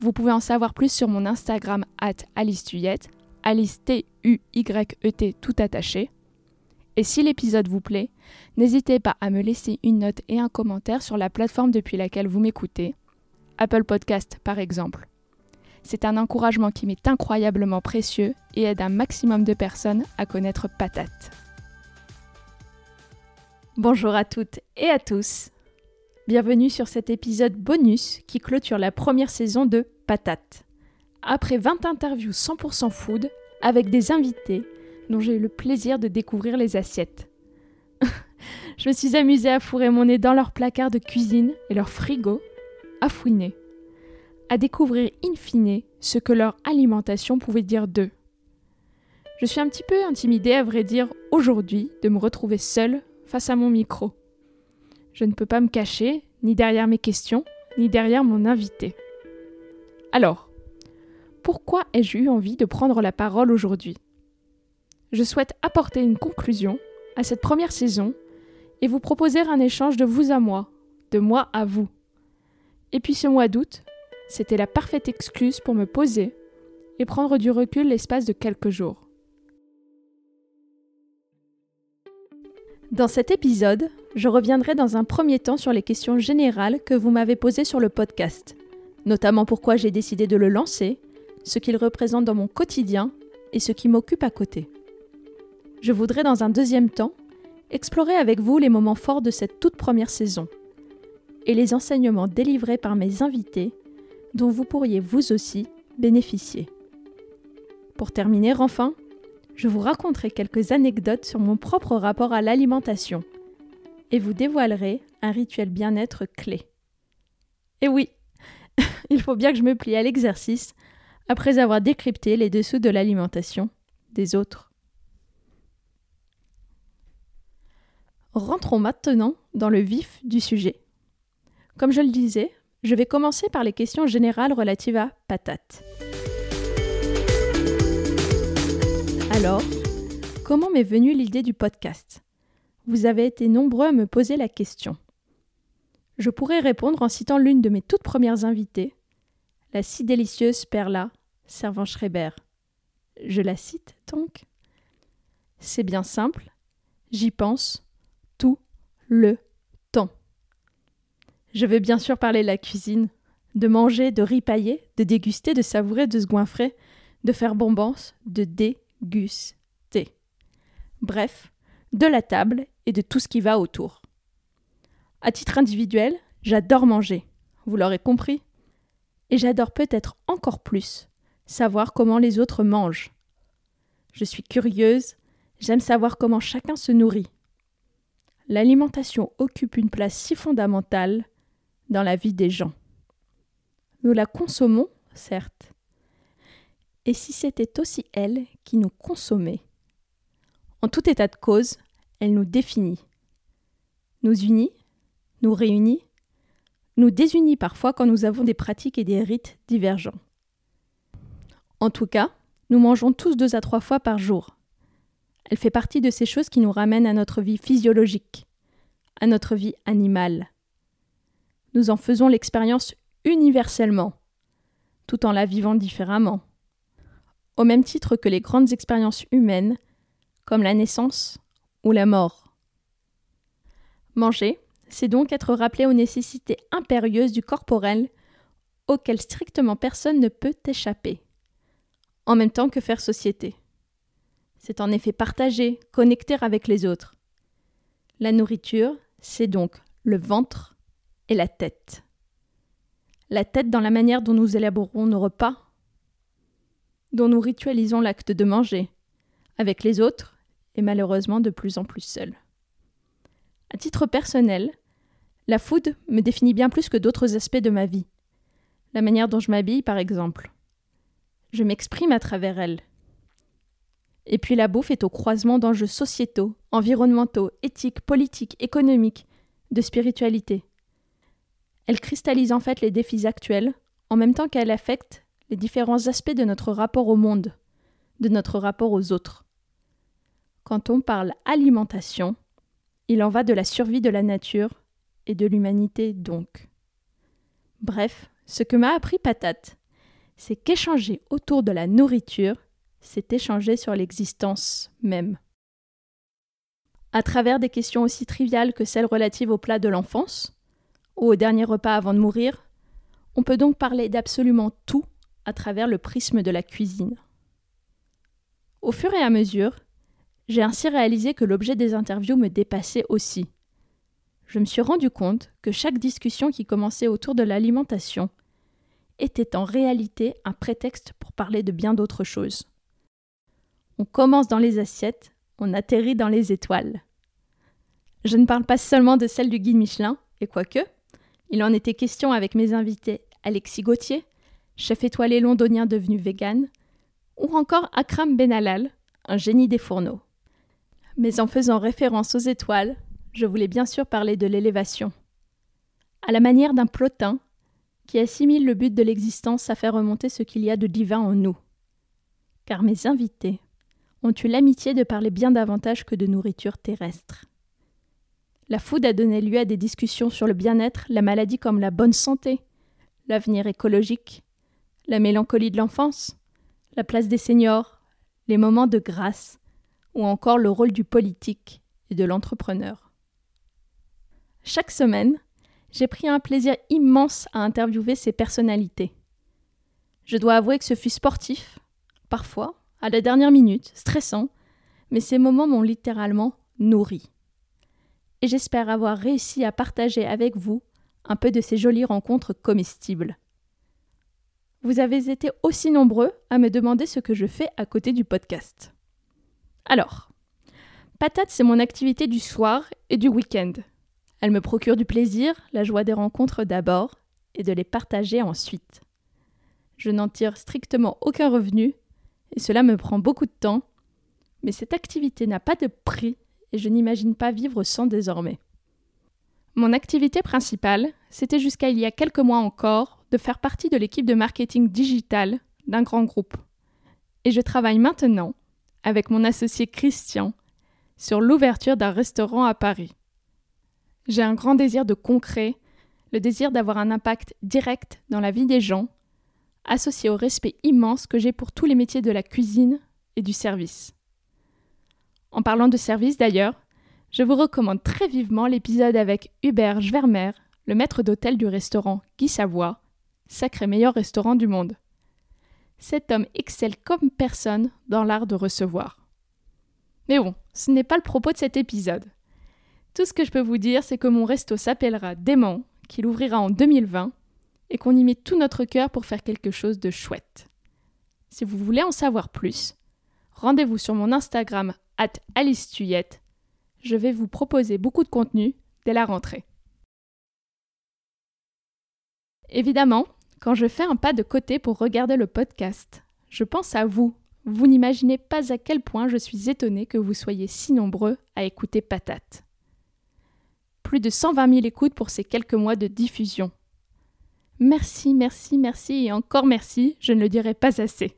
Vous pouvez en savoir plus sur mon Instagram at Alice Tuyette, Alice T-U-Y-E-T tout attaché. Et si l'épisode vous plaît, n'hésitez pas à me laisser une note et un commentaire sur la plateforme depuis laquelle vous m'écoutez, Apple Podcast par exemple. C'est un encouragement qui m'est incroyablement précieux et aide un maximum de personnes à connaître Patate. Bonjour à toutes et à tous. Bienvenue sur cet épisode bonus qui clôture la première saison de Patate. Après 20 interviews 100% food avec des invités dont j'ai eu le plaisir de découvrir les assiettes. Je me suis amusée à fourrer mon nez dans leurs placards de cuisine et leurs frigos, à fouiner, à découvrir in fine ce que leur alimentation pouvait dire d'eux. Je suis un petit peu intimidée, à vrai dire, aujourd'hui, de me retrouver seule face à mon micro. Je ne peux pas me cacher, ni derrière mes questions, ni derrière mon invité. Alors, pourquoi ai-je eu envie de prendre la parole aujourd'hui? Je souhaite apporter une conclusion à cette première saison et vous proposer un échange de vous à moi, de moi à vous. Et puis ce mois d'août, c'était la parfaite excuse pour me poser et prendre du recul l'espace de quelques jours. Dans cet épisode, je reviendrai dans un premier temps sur les questions générales que vous m'avez posées sur le podcast, notamment pourquoi j'ai décidé de le lancer, ce qu'il représente dans mon quotidien et ce qui m'occupe à côté. Je voudrais dans un deuxième temps explorer avec vous les moments forts de cette toute première saison et les enseignements délivrés par mes invités dont vous pourriez vous aussi bénéficier. Pour terminer enfin, je vous raconterai quelques anecdotes sur mon propre rapport à l'alimentation et vous dévoilerai un rituel bien-être clé. Et oui, il faut bien que je me plie à l'exercice après avoir décrypté les dessous de l'alimentation des autres. Rentrons maintenant dans le vif du sujet. Comme je le disais, je vais commencer par les questions générales relatives à patates. Alors, comment m'est venue l'idée du podcast? Vous avez été nombreux à me poser la question. Je pourrais répondre en citant l'une de mes toutes premières invitées, la si délicieuse Perla Servan-Schreiber. Je la cite donc. C'est bien simple, j'y pense tout le temps. Je veux bien sûr parler de la cuisine, de manger, de ripailler, de déguster, de savourer, de se goinfrer, de faire bombance, de dé guster. Bref, de la table et de tout ce qui va autour. À titre individuel, j'adore manger, vous l'aurez compris. Et j'adore peut-être encore plus savoir comment les autres mangent. Je suis curieuse, j'aime savoir comment chacun se nourrit. L'alimentation occupe une place si fondamentale dans la vie des gens. Nous la consommons, certes, et si c'était aussi elle qui nous consommait En tout état de cause, elle nous définit, nous unit, nous réunit, nous désunit parfois quand nous avons des pratiques et des rites divergents. En tout cas, nous mangeons tous deux à trois fois par jour. Elle fait partie de ces choses qui nous ramènent à notre vie physiologique, à notre vie animale. Nous en faisons l'expérience universellement, tout en la vivant différemment au même titre que les grandes expériences humaines, comme la naissance ou la mort. Manger, c'est donc être rappelé aux nécessités impérieuses du corporel auxquelles strictement personne ne peut échapper, en même temps que faire société. C'est en effet partager, connecter avec les autres. La nourriture, c'est donc le ventre et la tête. La tête dans la manière dont nous élaborons nos repas, dont nous ritualisons l'acte de manger, avec les autres et malheureusement de plus en plus seuls. À titre personnel, la food me définit bien plus que d'autres aspects de ma vie. La manière dont je m'habille, par exemple. Je m'exprime à travers elle, Et puis la bouffe est au croisement d'enjeux sociétaux, environnementaux, éthiques, politiques, économiques, de spiritualité. Elle cristallise en fait les défis actuels, en même temps qu'elle affecte les différents aspects de notre rapport au monde, de notre rapport aux autres. Quand on parle alimentation, il en va de la survie de la nature et de l'humanité donc. Bref, ce que m'a appris Patate, c'est qu'échanger autour de la nourriture, c'est échanger sur l'existence même. À travers des questions aussi triviales que celles relatives au plat de l'enfance, ou au dernier repas avant de mourir, on peut donc parler d'absolument tout à travers le prisme de la cuisine. Au fur et à mesure, j'ai ainsi réalisé que l'objet des interviews me dépassait aussi. Je me suis rendu compte que chaque discussion qui commençait autour de l'alimentation était en réalité un prétexte pour parler de bien d'autres choses. On commence dans les assiettes, on atterrit dans les étoiles. Je ne parle pas seulement de celle du guide Michelin, et quoique, il en était question avec mes invités Alexis Gauthier, chef étoilé londonien devenu vegan, ou encore Akram Benalal, un génie des fourneaux. Mais en faisant référence aux étoiles, je voulais bien sûr parler de l'élévation. À la manière d'un plotin qui assimile le but de l'existence à faire remonter ce qu'il y a de divin en nous. Car mes invités ont eu l'amitié de parler bien davantage que de nourriture terrestre. La food a donné lieu à des discussions sur le bien-être, la maladie comme la bonne santé, l'avenir écologique, la mélancolie de l'enfance, la place des seniors, les moments de grâce, ou encore le rôle du politique et de l'entrepreneur. Chaque semaine, j'ai pris un plaisir immense à interviewer ces personnalités. Je dois avouer que ce fut sportif, parfois, à la dernière minute, stressant, mais ces moments m'ont littéralement nourri. Et j'espère avoir réussi à partager avec vous un peu de ces jolies rencontres comestibles. Vous avez été aussi nombreux à me demander ce que je fais à côté du podcast. Alors, patate, c'est mon activité du soir et du week-end. Elle me procure du plaisir, la joie des rencontres d'abord, et de les partager ensuite. Je n'en tire strictement aucun revenu, et cela me prend beaucoup de temps, mais cette activité n'a pas de prix, et je n'imagine pas vivre sans désormais. Mon activité principale, c'était jusqu'à il y a quelques mois encore de faire partie de l'équipe de marketing digital d'un grand groupe. Et je travaille maintenant, avec mon associé Christian, sur l'ouverture d'un restaurant à Paris. J'ai un grand désir de concret, le désir d'avoir un impact direct dans la vie des gens, associé au respect immense que j'ai pour tous les métiers de la cuisine et du service. En parlant de service d'ailleurs, je vous recommande très vivement l'épisode avec Hubert Schwermer, le maître d'hôtel du restaurant Guy Savoie, sacré meilleur restaurant du monde. Cet homme excelle comme personne dans l'art de recevoir. Mais bon, ce n'est pas le propos de cet épisode. Tout ce que je peux vous dire, c'est que mon resto s'appellera Dément, qu'il ouvrira en 2020, et qu'on y met tout notre cœur pour faire quelque chose de chouette. Si vous voulez en savoir plus, rendez-vous sur mon Instagram at Alice. Je vais vous proposer beaucoup de contenu dès la rentrée. Évidemment, quand je fais un pas de côté pour regarder le podcast, je pense à vous. Vous n'imaginez pas à quel point je suis étonnée que vous soyez si nombreux à écouter Patate plus de 120 000 écoutes pour ces quelques mois de diffusion. Merci, merci, merci et encore merci, je ne le dirai pas assez.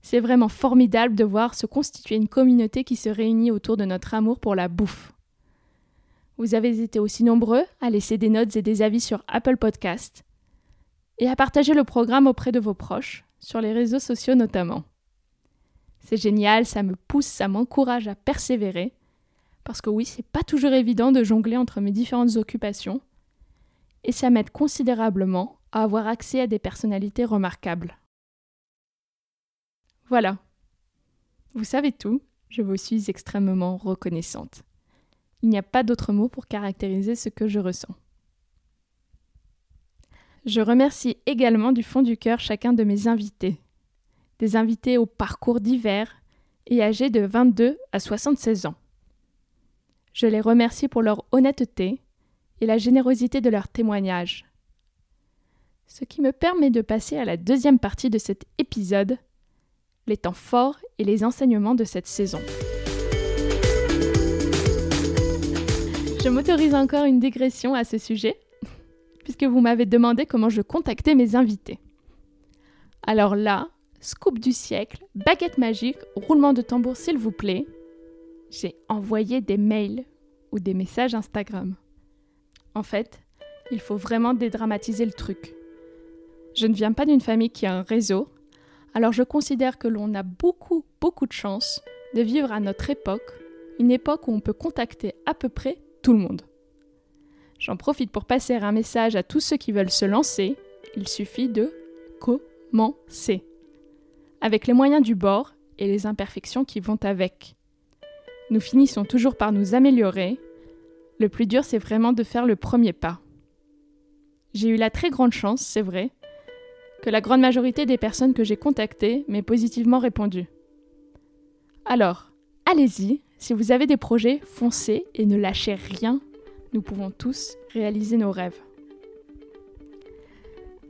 C'est vraiment formidable de voir se constituer une communauté qui se réunit autour de notre amour pour la bouffe. Vous avez été aussi nombreux à laisser des notes et des avis sur Apple Podcast et à partager le programme auprès de vos proches, sur les réseaux sociaux notamment. C'est génial, ça me pousse, ça m'encourage à persévérer parce que oui, c'est pas toujours évident de jongler entre mes différentes occupations, et ça m'aide considérablement à avoir accès à des personnalités remarquables. Voilà. Vous savez tout, je vous suis extrêmement reconnaissante. Il n'y a pas d'autre mot pour caractériser ce que je ressens. Je remercie également du fond du cœur chacun de mes invités. Des invités au parcours divers et âgés de 22 à 76 ans. Je les remercie pour leur honnêteté et la générosité de leurs témoignages. Ce qui me permet de passer à la deuxième partie de cet épisode, les temps forts et les enseignements de cette saison. Je m'autorise encore une digression à ce sujet, puisque vous m'avez demandé comment je contactais mes invités. Alors là, scoop du siècle, baguette magique, roulement de tambour s'il vous plaît, j'ai envoyé des mails ou des messages Instagram. En fait, il faut vraiment dédramatiser le truc. Je ne viens pas d'une famille qui a un réseau, alors je considère que l'on a beaucoup, beaucoup de chance de vivre à notre époque, une époque où on peut contacter à peu près tout le monde. J'en profite pour passer un message à tous ceux qui veulent se lancer. Il suffit de commencer. Avec les moyens du bord et les imperfections qui vont avec. Nous finissons toujours par nous améliorer. Le plus dur, c'est vraiment de faire le premier pas. J'ai eu la très grande chance, c'est vrai, que la grande majorité des personnes que j'ai contactées m'aient positivement répondu. Alors, allez-y, si vous avez des projets, foncez et ne lâchez rien. Nous pouvons tous réaliser nos rêves.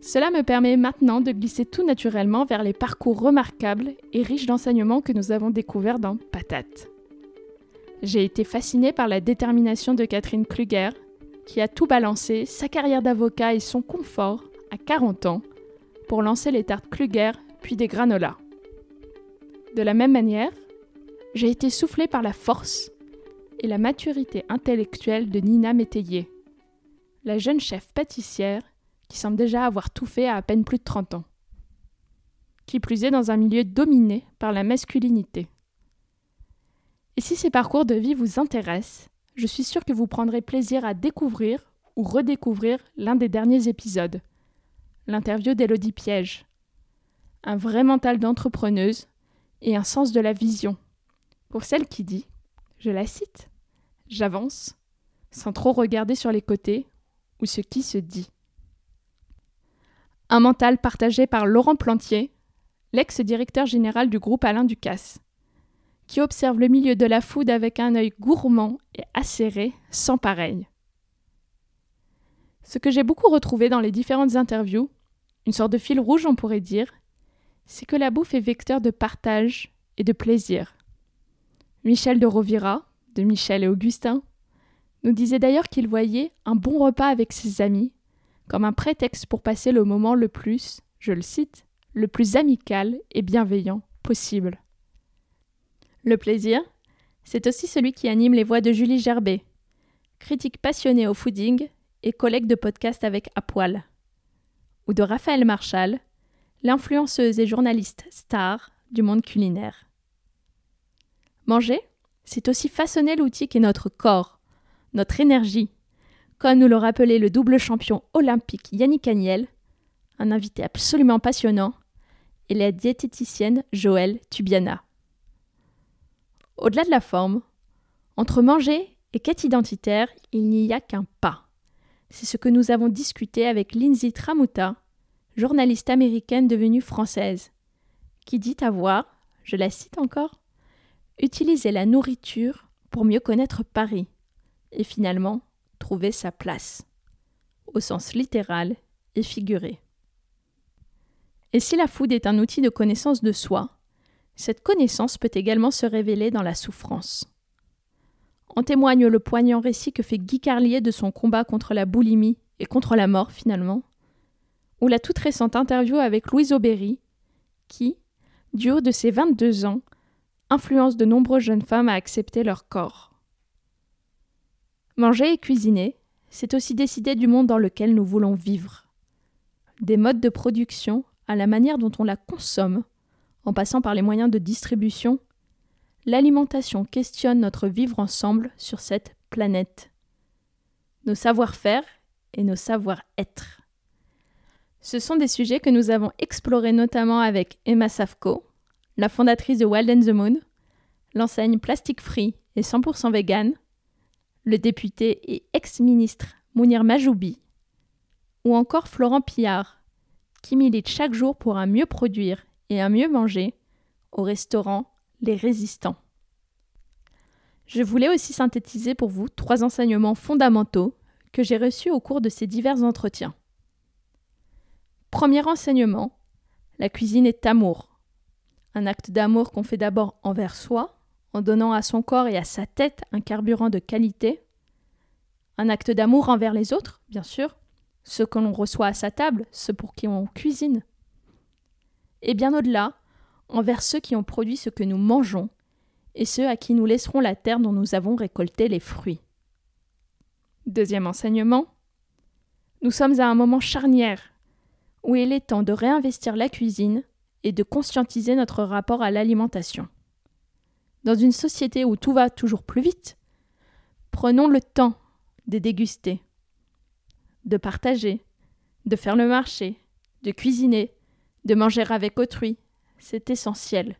Cela me permet maintenant de glisser tout naturellement vers les parcours remarquables et riches d'enseignements que nous avons découverts dans Patate. J'ai été fascinée par la détermination de Catherine Kluger, qui a tout balancé, sa carrière d'avocat et son confort, à 40 ans, pour lancer les tartes Kluger, puis des granolas. De la même manière, j'ai été soufflée par la force et la maturité intellectuelle de Nina Métayer, la jeune chef pâtissière qui semble déjà avoir tout fait à à peine plus de 30 ans. Qui plus est dans un milieu dominé par la masculinité. Et si ces parcours de vie vous intéressent, je suis sûre que vous prendrez plaisir à découvrir ou redécouvrir l'un des derniers épisodes, l'interview d'Élodie Piège. Un vrai mental d'entrepreneuse et un sens de la vision. Pour celle qui dit, je la cite, j'avance, sans trop regarder sur les côtés ou ce qui se dit. Un mental partagé par Laurent Plantier, l'ex-directeur général du groupe Alain Ducasse, qui observe le milieu de la food avec un œil gourmand et acéré, sans pareil. Ce que j'ai beaucoup retrouvé dans les différentes interviews, une sorte de fil rouge on pourrait dire, c'est que la bouffe est vecteur de partage et de plaisir. Michel de Rovira, de Michel et Augustin, nous disait d'ailleurs qu'il voyait un bon repas avec ses amis comme un prétexte pour passer le moment le plus, je le cite, le plus amical et bienveillant possible. Le plaisir, c'est aussi celui qui anime les voix de Julie Gerbet, critique passionnée au fooding et collègue de podcast avec Apoil, ou de Raphaël Marchal, l'influenceuse et journaliste star du monde culinaire. Manger, c'est aussi façonner l'outil qu'est notre corps, notre énergie, comme nous le rappelait le double champion olympique Yannick Agnel, un invité absolument passionnant, et la diététicienne Joëlle Tubiana. Au-delà de la forme, entre manger et quête identitaire, il n'y a qu'un pas. C'est ce que nous avons discuté avec Lindsay Tramuta, journaliste américaine devenue française, qui dit avoir, je la cite encore, utiliser la nourriture pour mieux connaître Paris, et finalement trouver sa place, au sens littéral et figuré. Et si la food est un outil de connaissance de soi, cette connaissance peut également se révéler dans la souffrance. En témoigne le poignant récit que fait Guy Carlier de son combat contre la boulimie et contre la mort finalement, ou la toute récente interview avec Louise Aubéry, qui, du haut de ses 22 ans, influence de nombreuses jeunes femmes à accepter leur corps. Manger et cuisiner, c'est aussi décider du monde dans lequel nous voulons vivre. Des modes de production à la manière dont on la consomme, en passant par les moyens de distribution, l'alimentation questionne notre vivre ensemble sur cette planète. Nos savoir-faire et nos savoir-être. Ce sont des sujets que nous avons explorés notamment avec Emma Safko, la fondatrice de Wild and the Moon, l'enseigne Plastic Free et 100% vegan, le député et ex-ministre Mounir Majoubi, ou encore Florent Pillard, qui milite chaque jour pour un mieux produire et un mieux manger au restaurant Les Résistants. Je voulais aussi synthétiser pour vous trois enseignements fondamentaux que j'ai reçus au cours de ces divers entretiens. Premier enseignement, la cuisine est amour. Un acte d'amour qu'on fait d'abord envers soi, en donnant à son corps et à sa tête un carburant de qualité, un acte d'amour envers les autres, bien sûr, ceux que l'on reçoit à sa table, ceux pour qui on cuisine, et bien au-delà, envers ceux qui ont produit ce que nous mangeons, et ceux à qui nous laisserons la terre dont nous avons récolté les fruits. Deuxième enseignement, nous sommes à un moment charnière où il est temps de réinvestir la cuisine et de conscientiser notre rapport à l'alimentation. Dans une société où tout va toujours plus vite, prenons le temps de déguster, de partager, de faire le marché, de cuisiner, de manger avec autrui. C'est essentiel.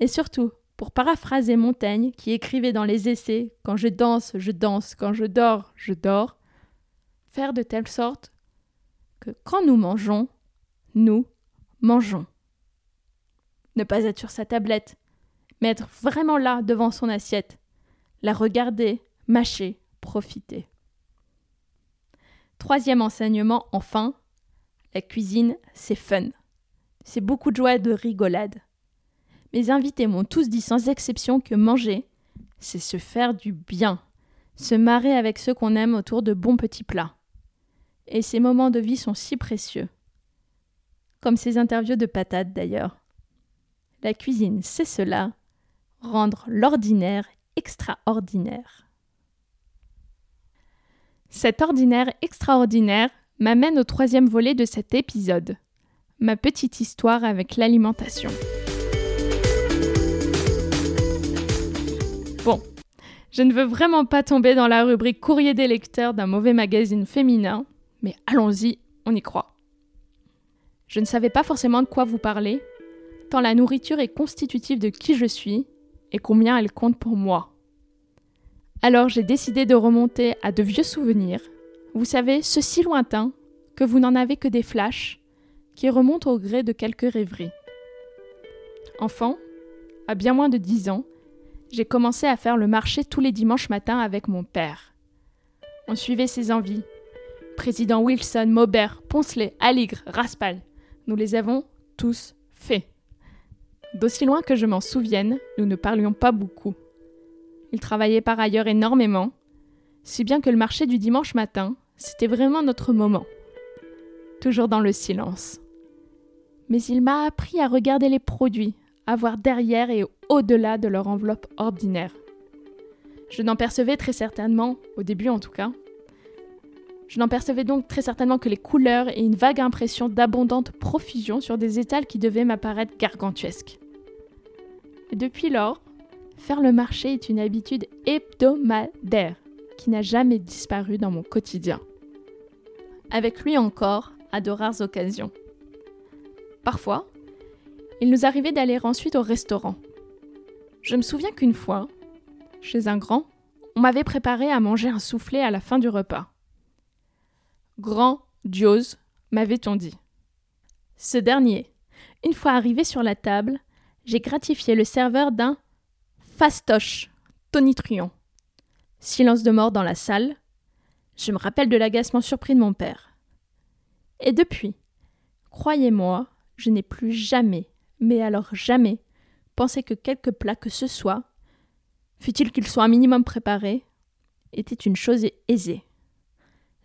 Et surtout, pour paraphraser Montaigne, qui écrivait dans les essais Quand je danse, je danse, quand je dors, je dors, faire de telle sorte que quand nous mangeons, nous mangeons. Ne pas être sur sa tablette, mais être vraiment là devant son assiette, la regarder, mâcher, profiter. Troisième enseignement, enfin, la cuisine, c'est fun. C'est beaucoup de joie et de rigolade. Mes invités m'ont tous dit sans exception que manger, c'est se faire du bien, se marrer avec ceux qu'on aime autour de bons petits plats. Et ces moments de vie sont si précieux. Comme ces interviews de patates d'ailleurs. La cuisine, c'est cela, rendre l'ordinaire extraordinaire. Cet ordinaire extraordinaire m'amène au troisième volet de cet épisode, ma petite histoire avec l'alimentation. Bon, je ne veux vraiment pas tomber dans la rubrique courrier des lecteurs d'un mauvais magazine féminin, mais allons-y, on y croit. Je ne savais pas forcément de quoi vous parler, tant la nourriture est constitutive de qui je suis et combien elle compte pour moi. Alors j'ai décidé de remonter à de vieux souvenirs, vous savez, ceux si lointains que vous n'en avez que des flashs, qui remontent au gré de quelques rêveries. Enfant, à bien moins de dix ans, j'ai commencé à faire le marché tous les dimanches matins avec mon père. On suivait ses envies, Président Wilson, Maubert, Poncelet, Aligre, Raspal. Nous les avons tous faits. D'aussi loin que je m'en souvienne, nous ne parlions pas beaucoup. Il travaillait par ailleurs énormément, si bien que le marché du dimanche matin, c'était vraiment notre moment. Toujours dans le silence. Mais il m'a appris à regarder les produits, à voir derrière et au-delà de leur enveloppe ordinaire. Je n'en percevais très certainement, au début en tout cas, je n'en percevais donc très certainement que les couleurs et une vague impression d'abondante profusion sur des étals qui devaient m'apparaître gargantuesques. Depuis lors, faire le marché est une habitude hebdomadaire qui n'a jamais disparu dans mon quotidien. Avec lui encore, à de rares occasions. Parfois, il nous arrivait d'aller ensuite au restaurant. Je me souviens qu'une fois, chez un grand, on m'avait préparé à manger un soufflé à la fin du repas. Grandiose, m'avait-on dit. Ce dernier, une fois arrivé sur la table, j'ai gratifié le serveur d'un fastoche tonitruant. Silence de mort dans la salle. Je me rappelle de l'agacement surpris de mon père. Et depuis, croyez-moi, je n'ai plus jamais, mais alors jamais, pensé que quelque plat que ce soit, fût-il qu'il soit un minimum préparé, était une chose aisée.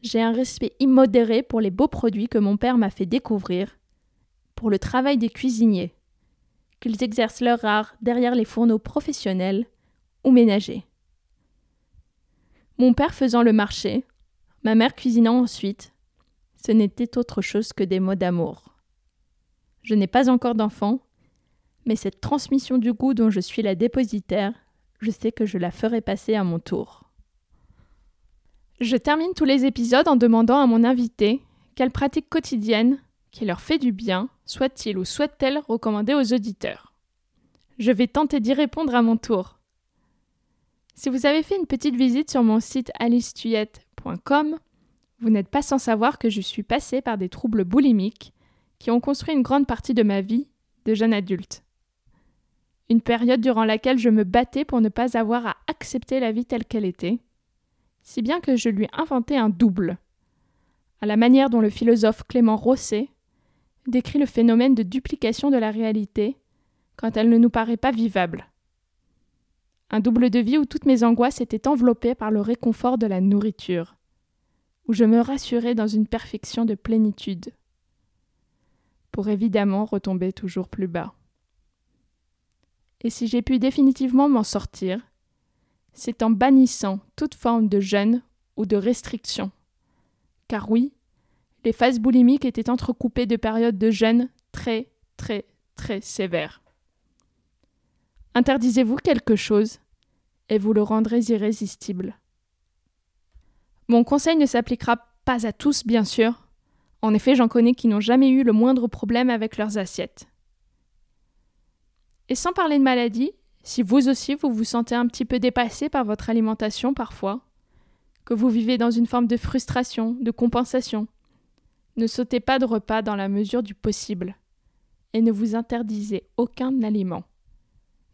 J'ai un respect immodéré pour les beaux produits que mon père m'a fait découvrir, pour le travail des cuisiniers, qu'ils exercent leur art derrière les fourneaux professionnels ou ménagers. Mon père faisant le marché, ma mère cuisinant ensuite, ce n'était autre chose que des mots d'amour. Je n'ai pas encore d'enfant, mais cette transmission du goût dont je suis la dépositaire, je sais que je la ferai passer à mon tour. Je termine tous les épisodes en demandant à mon invité quelle pratique quotidienne qui leur fait du bien soit-il ou souhaite-t-elle recommander aux auditeurs. Je vais tenter d'y répondre à mon tour. Si vous avez fait une petite visite sur mon site alicetuyette.com, vous n'êtes pas sans savoir que je suis passée par des troubles boulimiques qui ont construit une grande partie de ma vie de jeune adulte. Une période durant laquelle je me battais pour ne pas avoir à accepter la vie telle qu'elle était, si bien que je lui inventai un double, à la manière dont le philosophe Clément Rosset décrit le phénomène de duplication de la réalité quand elle ne nous paraît pas vivable. Un double de vie où toutes mes angoisses étaient enveloppées par le réconfort de la nourriture, où je me rassurais dans une perfection de plénitude, pour évidemment retomber toujours plus bas. Et si j'ai pu définitivement m'en sortir, c'est en bannissant toute forme de jeûne ou de restriction. Car oui, les phases boulimiques étaient entrecoupées de périodes de jeûne très, très, très sévères. Interdisez-vous quelque chose et vous le rendrez irrésistible. Mon conseil ne s'appliquera pas à tous, bien sûr. En effet, j'en connais qui n'ont jamais eu le moindre problème avec leurs assiettes. Et sans parler de maladie, si vous aussi vous vous sentez un petit peu dépassé par votre alimentation parfois, que vous vivez dans une forme de frustration, de compensation, ne sautez pas de repas dans la mesure du possible et ne vous interdisez aucun aliment.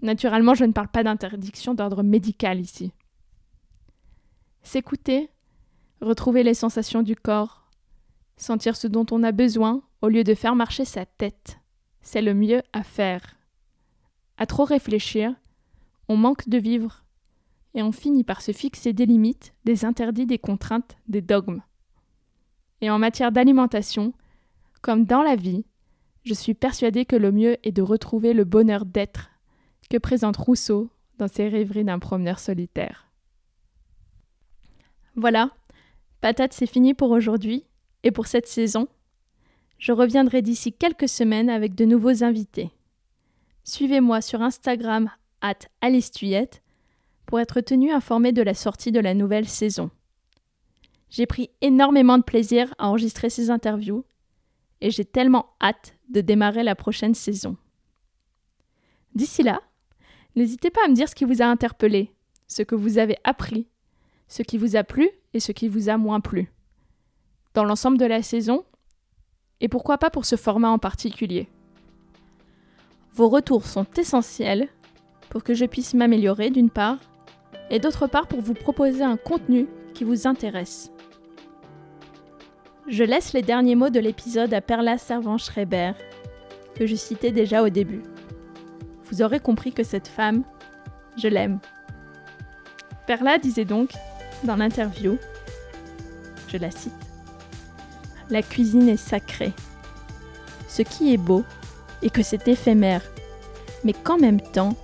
Naturellement, je ne parle pas d'interdiction d'ordre médical ici. S'écouter, retrouver les sensations du corps, sentir ce dont on a besoin au lieu de faire marcher sa tête, c'est le mieux à faire. À trop réfléchir, on manque de vivre et on finit par se fixer des limites, des interdits, des contraintes, des dogmes. Et en matière d'alimentation, comme dans la vie, je suis persuadée que le mieux est de retrouver le bonheur d'être que présente Rousseau dans ses rêveries d'un promeneur solitaire. Voilà, patate c'est fini pour aujourd'hui et pour cette saison. Je reviendrai d'ici quelques semaines avec de nouveaux invités. Suivez-moi sur Instagram at Alice pour être tenu informé de la sortie de la nouvelle saison. J'ai pris énormément de plaisir à enregistrer ces interviews et j'ai tellement hâte de démarrer la prochaine saison. D'ici là, n'hésitez pas à me dire ce qui vous a interpellé, ce que vous avez appris, ce qui vous a plu et ce qui vous a moins plu. Dans l'ensemble de la saison, et pourquoi pas pour ce format en particulier. Vos retours sont essentiels pour que je puisse m'améliorer d'une part, et d'autre part pour vous proposer un contenu qui vous intéresse. Je laisse les derniers mots de l'épisode à Perla Servan-Schreiber, que je citais déjà au début. Vous aurez compris que cette femme, je l'aime. Perla disait donc, dans l'interview, je la cite, La cuisine est sacrée. Ce qui est beau est que c'est éphémère, mais qu'en même temps,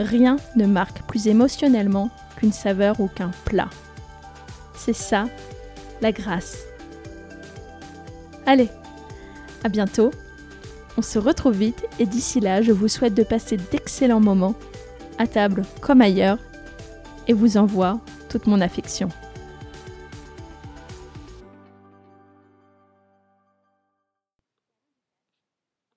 rien ne marque plus émotionnellement qu'une saveur ou qu'un plat. C'est ça, la grâce. Allez, à bientôt. On se retrouve vite et d'ici là, je vous souhaite de passer d'excellents moments, à table comme ailleurs, et vous envoie toute mon affection.